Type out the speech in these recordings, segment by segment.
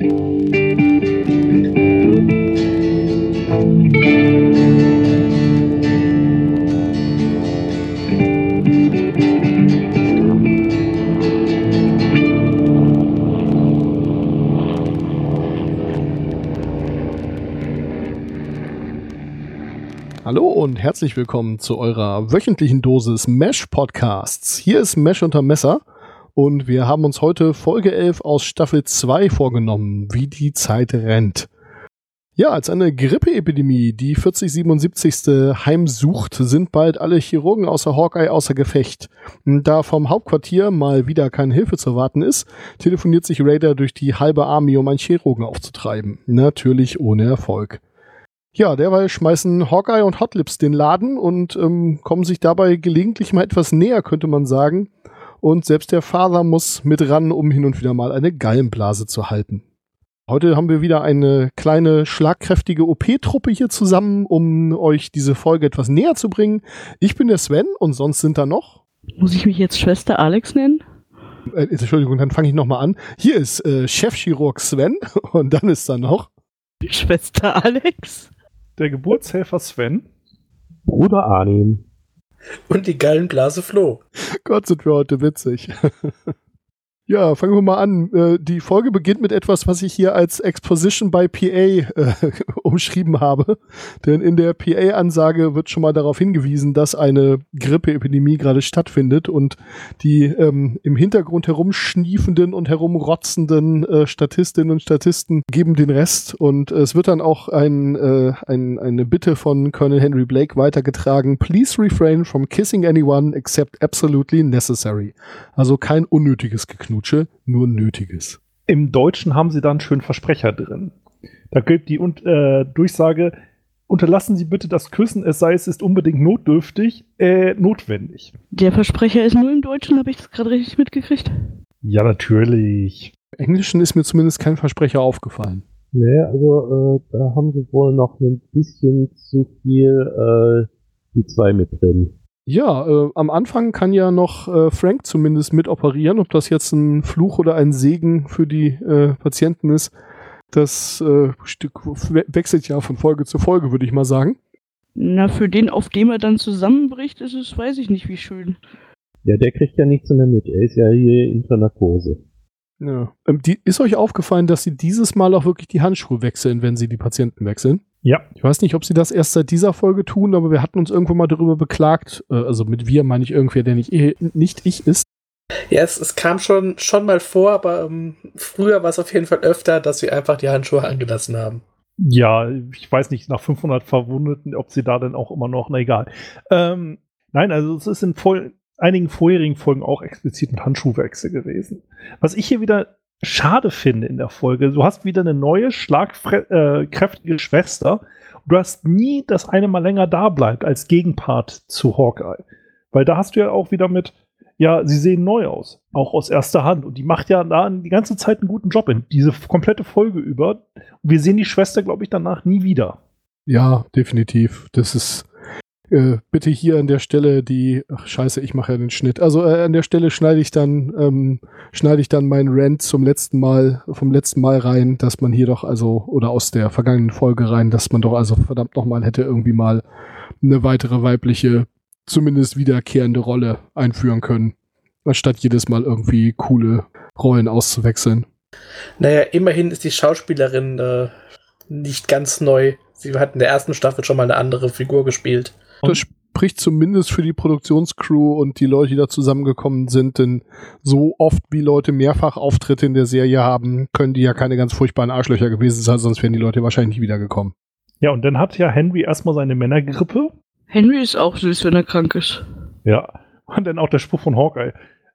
Hallo und herzlich willkommen zu eurer wöchentlichen Dosis Mesh Podcasts. Hier ist Mesh unter Messer und wir haben uns heute Folge 11 aus Staffel 2 vorgenommen, wie die Zeit rennt. Ja, als eine Grippeepidemie die 4077. heimsucht, sind bald alle Chirurgen außer Hawkeye außer Gefecht. Da vom Hauptquartier mal wieder keine Hilfe zu warten ist, telefoniert sich Raider durch die halbe Armee, um einen Chirurgen aufzutreiben. Natürlich ohne Erfolg. Ja, derweil schmeißen Hawkeye und Hotlips den Laden und ähm, kommen sich dabei gelegentlich mal etwas näher, könnte man sagen. Und selbst der Vater muss mit ran, um hin und wieder mal eine Gallenblase zu halten. Heute haben wir wieder eine kleine, schlagkräftige OP-Truppe hier zusammen, um euch diese Folge etwas näher zu bringen. Ich bin der Sven und sonst sind da noch. Muss ich mich jetzt Schwester Alex nennen? Äh, Entschuldigung, dann fange ich nochmal an. Hier ist äh, Chefchirurg Sven und dann ist da noch. Schwester Alex der Geburtshelfer Sven, Bruder Arnim und die Gallenblase Flo. Gott, sind wir heute witzig. Ja, fangen wir mal an. Äh, die Folge beginnt mit etwas, was ich hier als Exposition by PA äh, umschrieben habe. Denn in der PA-Ansage wird schon mal darauf hingewiesen, dass eine Grippeepidemie gerade stattfindet und die ähm, im Hintergrund herumschniefenden und herumrotzenden äh, Statistinnen und Statisten geben den Rest. Und es wird dann auch ein, äh, ein, eine Bitte von Colonel Henry Blake weitergetragen. Please refrain from kissing anyone except absolutely necessary. Also kein unnötiges Geknut. Knutsche, nur Nötiges. Im Deutschen haben sie dann schön Versprecher drin. Da gilt die äh, Durchsage, unterlassen Sie bitte das Küssen, es sei es ist unbedingt notdürftig, äh, notwendig. Der Versprecher ist nur im Deutschen, habe ich das gerade richtig mitgekriegt? Ja, natürlich. Im Englischen ist mir zumindest kein Versprecher aufgefallen. Nee, also äh, da haben sie wohl noch ein bisschen zu viel äh, die zwei mit drin. Ja, äh, am Anfang kann ja noch äh, Frank zumindest mit operieren. Ob das jetzt ein Fluch oder ein Segen für die äh, Patienten ist, das äh, wechselt ja von Folge zu Folge, würde ich mal sagen. Na, für den, auf dem er dann zusammenbricht, ist es, weiß ich nicht, wie schön. Ja, der kriegt ja nichts mehr mit. Er ist ja hier unter Narkose. Ja. Ähm, die, ist euch aufgefallen, dass sie dieses Mal auch wirklich die Handschuhe wechseln, wenn sie die Patienten wechseln? Ja. Ich weiß nicht, ob sie das erst seit dieser Folge tun, aber wir hatten uns irgendwo mal darüber beklagt. Äh, also mit wir meine ich irgendwer, der nicht, nicht ich ist. Ja, es, es kam schon, schon mal vor, aber ähm, früher war es auf jeden Fall öfter, dass sie einfach die Handschuhe angelassen haben. Ja, ich weiß nicht, nach 500 Verwundeten, ob sie da denn auch immer noch, na egal. Ähm, nein, also es ist in voll, einigen vorherigen Folgen auch explizit mit Handschuhwechsel gewesen. Was ich hier wieder schade finde in der Folge. Du hast wieder eine neue, schlagkräftige äh, Schwester. Du hast nie, dass eine mal länger da bleibt als Gegenpart zu Hawkeye. Weil da hast du ja auch wieder mit, ja, sie sehen neu aus. Auch aus erster Hand. Und die macht ja da die ganze Zeit einen guten Job in. Diese komplette Folge über. Und wir sehen die Schwester, glaube ich, danach nie wieder. Ja, definitiv. Das ist äh, bitte hier an der Stelle die, ach scheiße, ich mache ja den Schnitt. Also äh, an der Stelle schneide ich dann, ähm, schneide ich dann meinen Rant zum letzten Mal, vom letzten Mal rein, dass man hier doch also, oder aus der vergangenen Folge rein, dass man doch also verdammt nochmal hätte irgendwie mal eine weitere weibliche, zumindest wiederkehrende Rolle einführen können, anstatt jedes Mal irgendwie coole Rollen auszuwechseln. Naja, immerhin ist die Schauspielerin äh, nicht ganz neu. Sie hat in der ersten Staffel schon mal eine andere Figur gespielt. Das spricht zumindest für die Produktionscrew und die Leute, die da zusammengekommen sind, denn so oft wie Leute mehrfach Auftritte in der Serie haben, können die ja keine ganz furchtbaren Arschlöcher gewesen sein, sonst wären die Leute wahrscheinlich nicht wiedergekommen. Ja, und dann hat ja Henry erstmal seine Männergrippe. Henry ist auch süß, wenn er krank ist. Ja, und dann auch der Spruch von Hawkeye.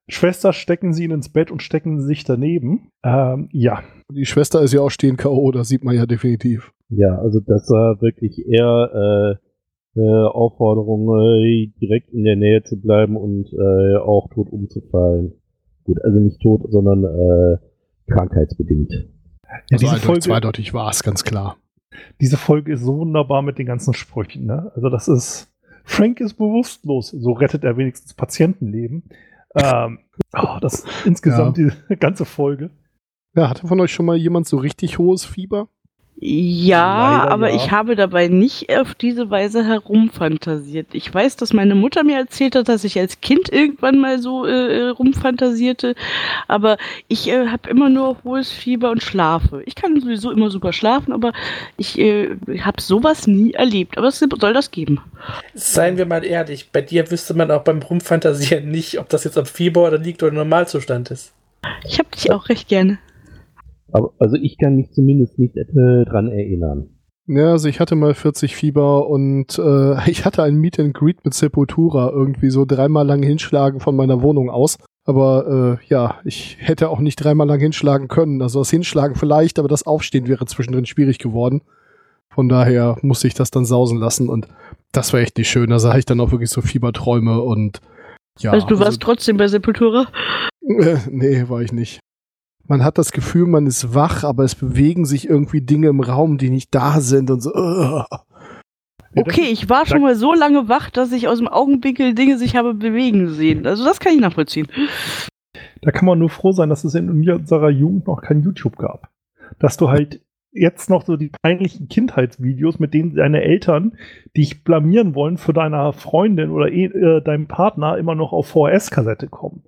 Schwester stecken sie ihn ins Bett und stecken sich daneben. Ähm, ja. Die Schwester ist ja auch stehen K.O., das sieht man ja definitiv. Ja, also das war wirklich eher äh, äh, Aufforderung, äh, direkt in der Nähe zu bleiben und äh, auch tot umzufallen. Gut, also nicht tot, sondern äh, krankheitsbedingt. Ja, also diese Folge, zweideutig war es, ganz klar. Diese Folge ist so wunderbar mit den ganzen Sprüchen. Ne? Also das ist, Frank ist bewusstlos, so rettet er wenigstens Patientenleben. Ähm, oh, das insgesamt ja. die ganze Folge. Ja, hatte von euch schon mal jemand so richtig hohes Fieber? Ja, Leider aber ja. ich habe dabei nicht auf diese Weise herumfantasiert. Ich weiß, dass meine Mutter mir erzählt hat, dass ich als Kind irgendwann mal so äh, rumfantasierte, aber ich äh, habe immer nur hohes Fieber und schlafe. Ich kann sowieso immer super schlafen, aber ich äh, habe sowas nie erlebt. Aber es soll das geben. Seien wir mal ehrlich, bei dir wüsste man auch beim Rumfantasieren nicht, ob das jetzt am Fieber oder liegt oder Normalzustand ist. Ich habe dich auch recht gerne. Aber, also ich kann mich zumindest nicht äh, dran erinnern. Ja, also ich hatte mal 40 Fieber und äh, ich hatte ein Meet and Greet mit Sepultura irgendwie so dreimal lang hinschlagen von meiner Wohnung aus. Aber äh, ja, ich hätte auch nicht dreimal lang hinschlagen können. Also das Hinschlagen vielleicht, aber das Aufstehen wäre zwischendrin schwierig geworden. Von daher musste ich das dann sausen lassen und das war echt nicht schön. Da sah ich dann auch wirklich so Fieberträume und ja. also du warst trotzdem bei Sepultura. Äh, nee, war ich nicht. Man hat das Gefühl, man ist wach, aber es bewegen sich irgendwie Dinge im Raum, die nicht da sind und so. Uh. Okay, ich war schon mal so lange wach, dass ich aus dem Augenwinkel Dinge sich habe bewegen sehen. Also das kann ich nachvollziehen. Da kann man nur froh sein, dass es in unserer Jugend noch kein YouTube gab. Dass du halt jetzt noch so die peinlichen Kindheitsvideos, mit denen deine Eltern dich blamieren wollen für deiner Freundin oder eh, äh, deinem Partner immer noch auf VHS-Kassette kommen.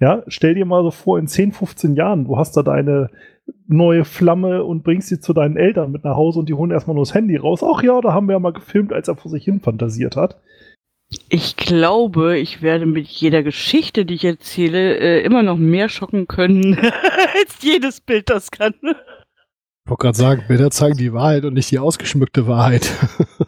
Ja, stell dir mal so vor, in 10, 15 Jahren, du hast da deine neue Flamme und bringst sie zu deinen Eltern mit nach Hause und die holen erstmal nur das Handy raus. Ach ja, da haben wir ja mal gefilmt, als er vor sich hin fantasiert hat. Ich glaube, ich werde mit jeder Geschichte, die ich erzähle, äh, immer noch mehr schocken können, als jedes Bild das kann. Ich wollte gerade sagen, Bilder zeigen die Wahrheit und nicht die ausgeschmückte Wahrheit.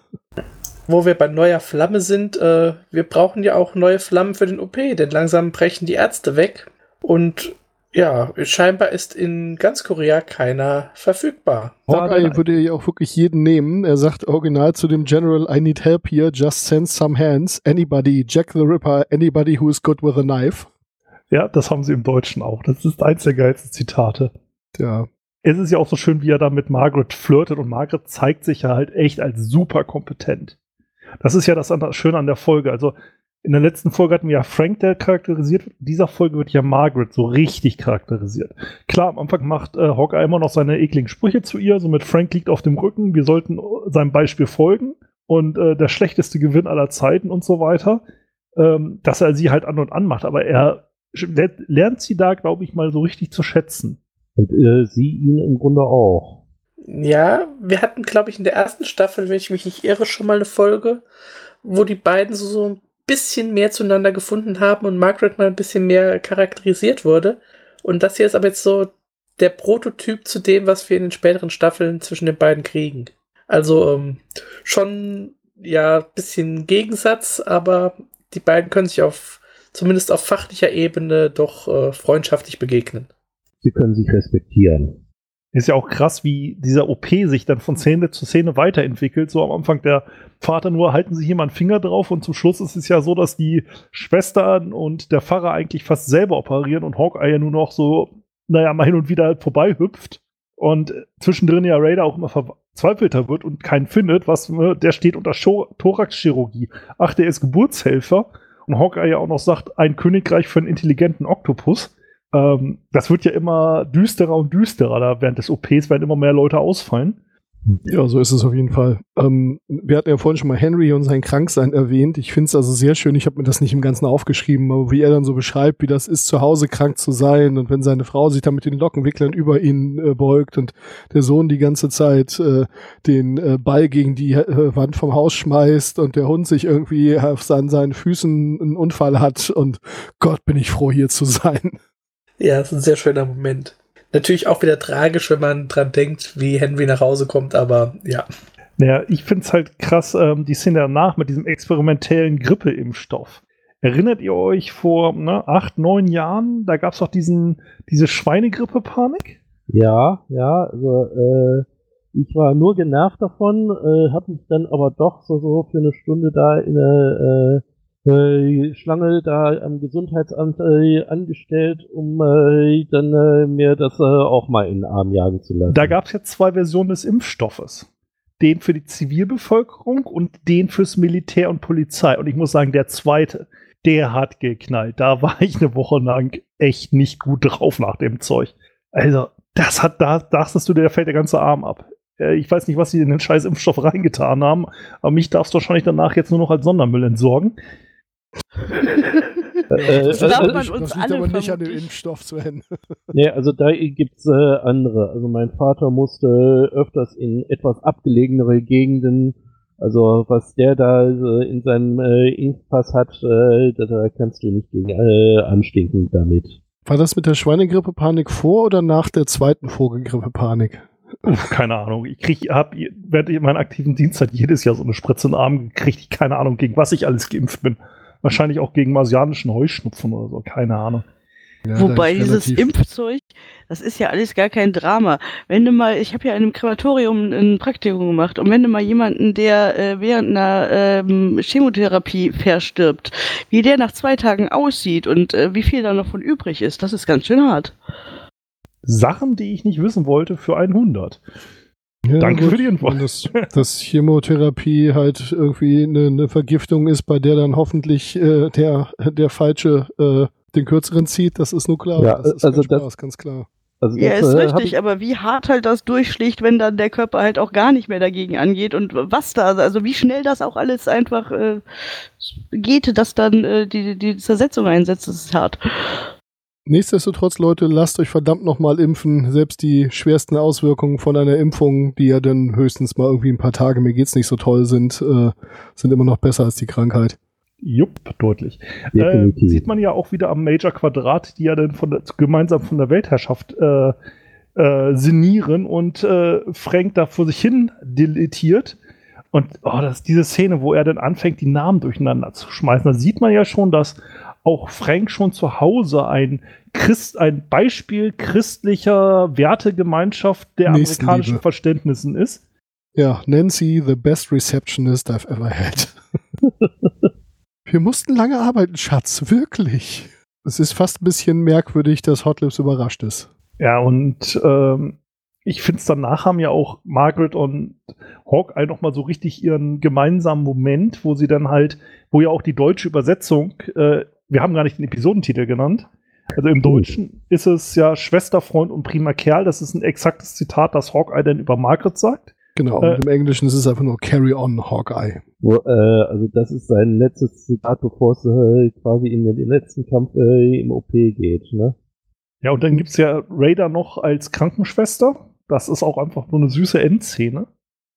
Wo wir bei neuer Flamme sind, äh, wir brauchen ja auch neue Flammen für den OP, denn langsam brechen die Ärzte weg. Und ja, scheinbar ist in ganz Korea keiner verfügbar. Hawkeye würde ja auch wirklich jeden nehmen. Er sagt original zu dem General, I need help here, just send some hands. Anybody, Jack the Ripper, anybody who is good with a knife. Ja, das haben sie im Deutschen auch. Das ist eins der geilsten Zitate. Ja. Es ist ja auch so schön, wie er da mit Margaret flirtet und Margaret zeigt sich ja halt echt als super kompetent. Das ist ja das Schöne an der Folge. Also in der letzten Folge hatten wir ja Frank, der charakterisiert wird. In dieser Folge wird ja Margaret so richtig charakterisiert. Klar, am Anfang macht äh, Hawkeye immer noch seine ekligen Sprüche zu ihr, so mit Frank liegt auf dem Rücken, wir sollten äh, seinem Beispiel folgen und äh, der schlechteste Gewinn aller Zeiten und so weiter, ähm, dass er sie halt an und an macht. Aber er lernt sie da, glaube ich, mal so richtig zu schätzen. Und äh, sie ihn im Grunde auch. Ja, wir hatten, glaube ich, in der ersten Staffel, wenn ich mich nicht irre, schon mal eine Folge, wo die beiden so, so ein bisschen mehr zueinander gefunden haben und Margaret mal ein bisschen mehr charakterisiert wurde. Und das hier ist aber jetzt so der Prototyp zu dem, was wir in den späteren Staffeln zwischen den beiden kriegen. Also ähm, schon ja ein bisschen Gegensatz, aber die beiden können sich auf zumindest auf fachlicher Ebene doch äh, freundschaftlich begegnen. Sie können sich respektieren. Ist ja auch krass, wie dieser OP sich dann von Szene zu Szene weiterentwickelt. So am Anfang der Vater nur, halten mal einen Finger drauf und zum Schluss ist es ja so, dass die Schwestern und der Pfarrer eigentlich fast selber operieren und Hawkeye ja nur noch so, naja, mal hin und wieder halt vorbei hüpft und zwischendrin ja Raider auch immer verzweifelter wird und keinen findet, was, ne, der steht unter Thoraxchirurgie. Ach, der ist Geburtshelfer und Hawkeye ja auch noch sagt, ein Königreich für einen intelligenten Oktopus ähm, das wird ja immer düsterer und düsterer da während des OPs, werden immer mehr Leute ausfallen. Ja, so ist es auf jeden Fall. Ähm, wir hatten ja vorhin schon mal Henry und sein Kranksein erwähnt. Ich finde es also sehr schön, ich habe mir das nicht im Ganzen aufgeschrieben, aber wie er dann so beschreibt, wie das ist, zu Hause krank zu sein und wenn seine Frau sich dann mit den Lockenwicklern über ihn äh, beugt und der Sohn die ganze Zeit äh, den äh, Ball gegen die äh, Wand vom Haus schmeißt und der Hund sich irgendwie auf seinen, seinen Füßen einen Unfall hat und Gott, bin ich froh, hier zu sein. Ja, das ist ein sehr schöner Moment. Natürlich auch wieder tragisch, wenn man dran denkt, wie Henry nach Hause kommt, aber ja. Naja, ich finde es halt krass, ähm, die Szene danach mit diesem experimentellen Grippeimpfstoff. Erinnert ihr euch vor ne, acht, neun Jahren, da gab es doch diesen, diese Schweinegrippe-Panik? Ja, ja, also äh, ich war nur genervt davon, äh, habe mich dann aber doch so, so für eine Stunde da in der äh, Schlange da am Gesundheitsamt äh, angestellt, um äh, dann äh, mir das äh, auch mal in den Arm jagen zu lassen. Da gab es jetzt zwei Versionen des Impfstoffes. Den für die Zivilbevölkerung und den fürs Militär und Polizei. Und ich muss sagen, der zweite, der hat geknallt. Da war ich eine Woche lang echt nicht gut drauf nach dem Zeug. Also, das hat, da dachtest du, der fällt der ganze Arm ab. Äh, ich weiß nicht, was sie in den scheiß Impfstoff reingetan haben, aber mich darfst du wahrscheinlich danach jetzt nur noch als Sondermüll entsorgen. Äh, Das äh, darf äh, man uns das liegt alle aber nicht an dem. Impfstoff zu Ende. Nee, also da gibt's äh, andere. Also mein Vater musste öfters in etwas abgelegenere Gegenden. Also was der da äh, in seinem äh, Impfpass hat, äh, da, da kannst du nicht gegen äh, anstinken damit. War das mit der Schweinegrippe-Panik vor oder nach der zweiten Vogelgrippe-Panik? Keine Ahnung. Ich krieg, hab während meiner aktiven Dienstzeit jedes Jahr so eine Spritze in den Arm gekriegt. Ich keine Ahnung, gegen was ich alles geimpft bin. Wahrscheinlich auch gegen marsianischen Heuschnupfen oder so. Keine Ahnung. Ja, Wobei dieses Impfzeug, das ist ja alles gar kein Drama. Wenn du mal, ich habe ja in einem Krematorium ein Praktikum gemacht und wenn du mal jemanden, der äh, während einer ähm, Chemotherapie verstirbt, wie der nach zwei Tagen aussieht und äh, wie viel da noch von übrig ist, das ist ganz schön hart. Sachen, die ich nicht wissen wollte für 100. Ja, Danke gut. für die Info. Und dass, dass Chemotherapie halt irgendwie eine, eine Vergiftung ist, bei der dann hoffentlich äh, der, der Falsche äh, den Kürzeren zieht, das ist nur klar. Ja, das ist also das- Spaß, ganz klar. Also Ja, ist äh, richtig, aber wie hart halt das durchschlägt, wenn dann der Körper halt auch gar nicht mehr dagegen angeht und was da, also wie schnell das auch alles einfach äh, geht, dass dann äh, die, die Zersetzung einsetzt, das ist hart. Nichtsdestotrotz, Leute, lasst euch verdammt nochmal impfen. Selbst die schwersten Auswirkungen von einer Impfung, die ja dann höchstens mal irgendwie ein paar Tage, mir geht's nicht so toll sind, äh, sind immer noch besser als die Krankheit. Jupp, deutlich. Äh, sieht man ja auch wieder am Major Quadrat, die ja dann von der, gemeinsam von der Weltherrschaft äh, äh, sinnieren und äh, Frank da vor sich hin deletiert. Und oh, das diese Szene, wo er dann anfängt, die Namen durcheinander zu schmeißen. Da sieht man ja schon, dass auch Frank schon zu Hause ein Christ, ein Beispiel christlicher Wertegemeinschaft der amerikanischen Verständnissen ist. Ja, Nancy, the best receptionist I've ever had. Wir mussten lange arbeiten, Schatz, wirklich. Es ist fast ein bisschen merkwürdig, dass Hotlips überrascht ist. Ja, und ähm, ich finde es danach haben ja auch Margaret und Hawkeye noch mal so richtig ihren gemeinsamen Moment, wo sie dann halt, wo ja auch die deutsche Übersetzung, äh, wir haben gar nicht den Episodentitel genannt. Also im Deutschen ist es ja Schwester, Freund und prima Kerl. Das ist ein exaktes Zitat, das Hawkeye dann über Margaret sagt. Genau, Äh. und im Englischen ist es einfach nur Carry on, Hawkeye. Wo, äh, also das ist sein letztes Zitat, bevor es äh, quasi in den letzten Kampf äh, im OP geht. Ne? Ja, und dann gibt's ja Raider noch als Krankenschwester. Das ist auch einfach so eine süße Endszene.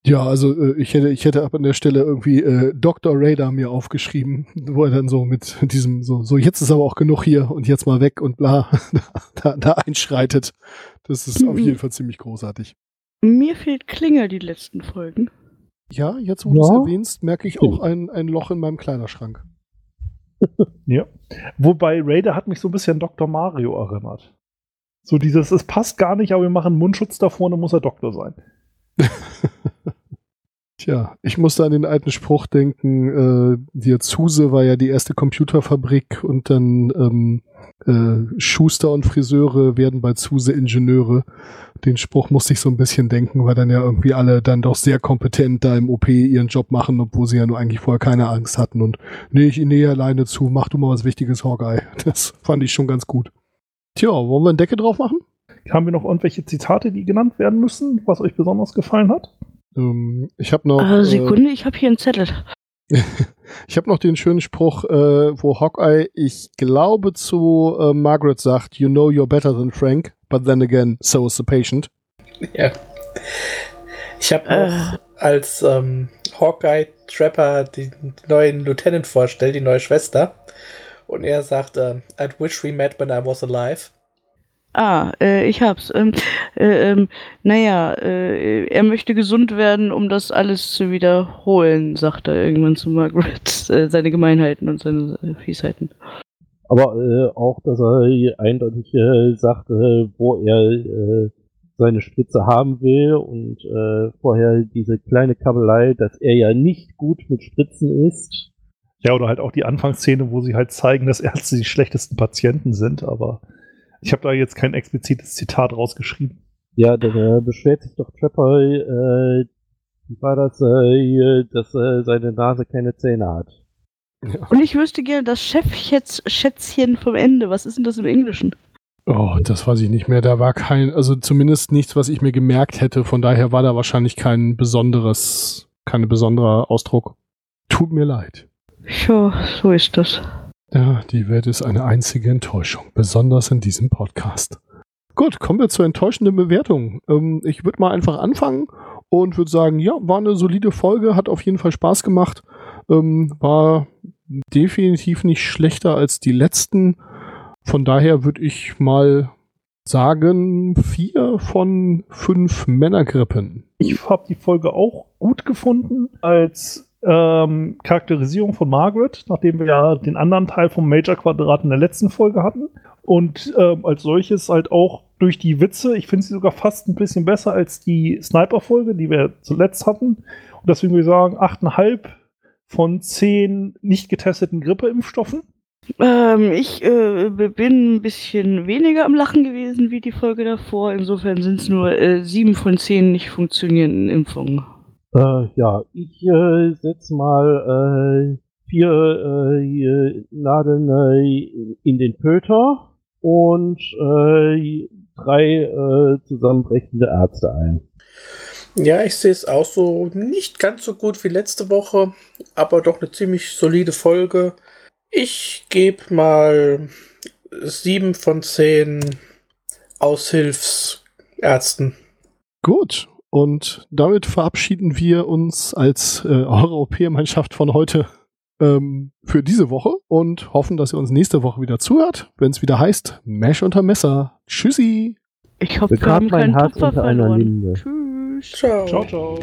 Ja, also äh, ich hätte, ich hätte ab an der Stelle irgendwie äh, Dr. Radar mir aufgeschrieben, wo er dann so mit diesem, so, so jetzt ist aber auch genug hier und jetzt mal weg und bla, da, da einschreitet. Das ist auf Mhm. jeden Fall ziemlich großartig. Mir fehlt Klinger die letzten Folgen. Ja, jetzt wo du Ja. es erwähnst, merke ich auch ein, ein Loch in meinem Kleiderschrank. Ja. Wobei Raider hat mich so ein bisschen an Dr. Mario erinnert. So dieses, es passt gar nicht, aber wir machen einen Mundschutz davor und dann muss er Doktor sein. Tja, ich musste an den alten Spruch denken, äh, die Zuse war ja die erste Computerfabrik und dann ähm, äh, Schuster und Friseure werden bei Zuse Ingenieure. Den Spruch musste ich so ein bisschen denken, weil dann ja irgendwie alle dann doch sehr kompetent da im OP ihren Job machen, obwohl sie ja nur eigentlich vorher keine Angst hatten. Und nee, ich nähe alleine zu, mach du mal was Wichtiges, Hawkeye. Das fand ich schon ganz gut. Tja, wollen wir eine Decke drauf machen? Haben wir noch irgendwelche Zitate, die genannt werden müssen, was euch besonders gefallen hat? Ähm, ich habe noch. Ah, äh, Sekunde, ich habe hier einen Zettel. Ich habe noch den schönen Spruch, äh, wo Hawkeye, ich glaube, zu äh, Margaret sagt, You know you're better than Frank, but then again, so is the patient. Ja. Ich habe Äh. auch, als ähm, Hawkeye Trapper den neuen Lieutenant vorstellt, die neue Schwester, und er sagt, äh, I'd wish we met when I was alive. Ah, äh, ich hab's. Ähm, äh, ähm, naja, äh, er möchte gesund werden, um das alles zu wiederholen, sagt er irgendwann zu Margaret. Äh, seine Gemeinheiten und seine äh, Fiesheiten. Aber äh, auch, dass er hier eindeutig äh, sagt, äh, wo er äh, seine Spritze haben will und äh, vorher diese kleine Kabelei, dass er ja nicht gut mit Spritzen ist. Ja, oder halt auch die Anfangsszene, wo sie halt zeigen, dass Ärzte die schlechtesten Patienten sind, aber ich habe da jetzt kein explizites Zitat rausgeschrieben. Ja, äh, beschwert sich doch Trapper, äh, wie war das, äh, dass äh, seine Nase keine Zähne hat. Und ich wüsste gerne das Chefschätzchen vom Ende. Was ist denn das im Englischen? Oh, das weiß ich nicht mehr. Da war kein, also zumindest nichts, was ich mir gemerkt hätte. Von daher war da wahrscheinlich kein besonderes, kein besonderer Ausdruck. Tut mir leid. Ja, so ist das. Ja, die Welt ist eine einzige Enttäuschung, besonders in diesem Podcast. Gut, kommen wir zur enttäuschenden Bewertung. Ähm, ich würde mal einfach anfangen und würde sagen, ja, war eine solide Folge, hat auf jeden Fall Spaß gemacht, ähm, war definitiv nicht schlechter als die letzten. Von daher würde ich mal sagen, vier von fünf Männergrippen. Ich habe die Folge auch gut gefunden als ähm, Charakterisierung von Margaret, nachdem wir ja den anderen Teil vom Major-Quadrat in der letzten Folge hatten. Und ähm, als solches halt auch durch die Witze, ich finde sie sogar fast ein bisschen besser als die Sniper-Folge, die wir zuletzt hatten. Und deswegen würde ich sagen, 8,5 von 10 nicht getesteten Grippeimpfstoffen. Ähm, ich äh, bin ein bisschen weniger am Lachen gewesen wie die Folge davor. Insofern sind es nur äh, sieben von zehn nicht funktionierenden Impfungen. Äh, ja, ich äh, setze mal äh, vier äh, Nadeln äh, in den Köter und äh, drei äh, zusammenbrechende Ärzte ein. Ja, ich sehe es auch so nicht ganz so gut wie letzte Woche, aber doch eine ziemlich solide Folge. Ich gebe mal sieben von zehn Aushilfsärzten. Gut, und damit verabschieden wir uns als äh, Europäermannschaft von heute ähm, für diese Woche und hoffen, dass ihr uns nächste Woche wieder zuhört, wenn es wieder heißt Mesh unter Messer. Tschüssi. Ich hoffe, wir haben keinen Herz Tupfer unter einer verloren. Tschüss. Ciao. Ciao, ciao.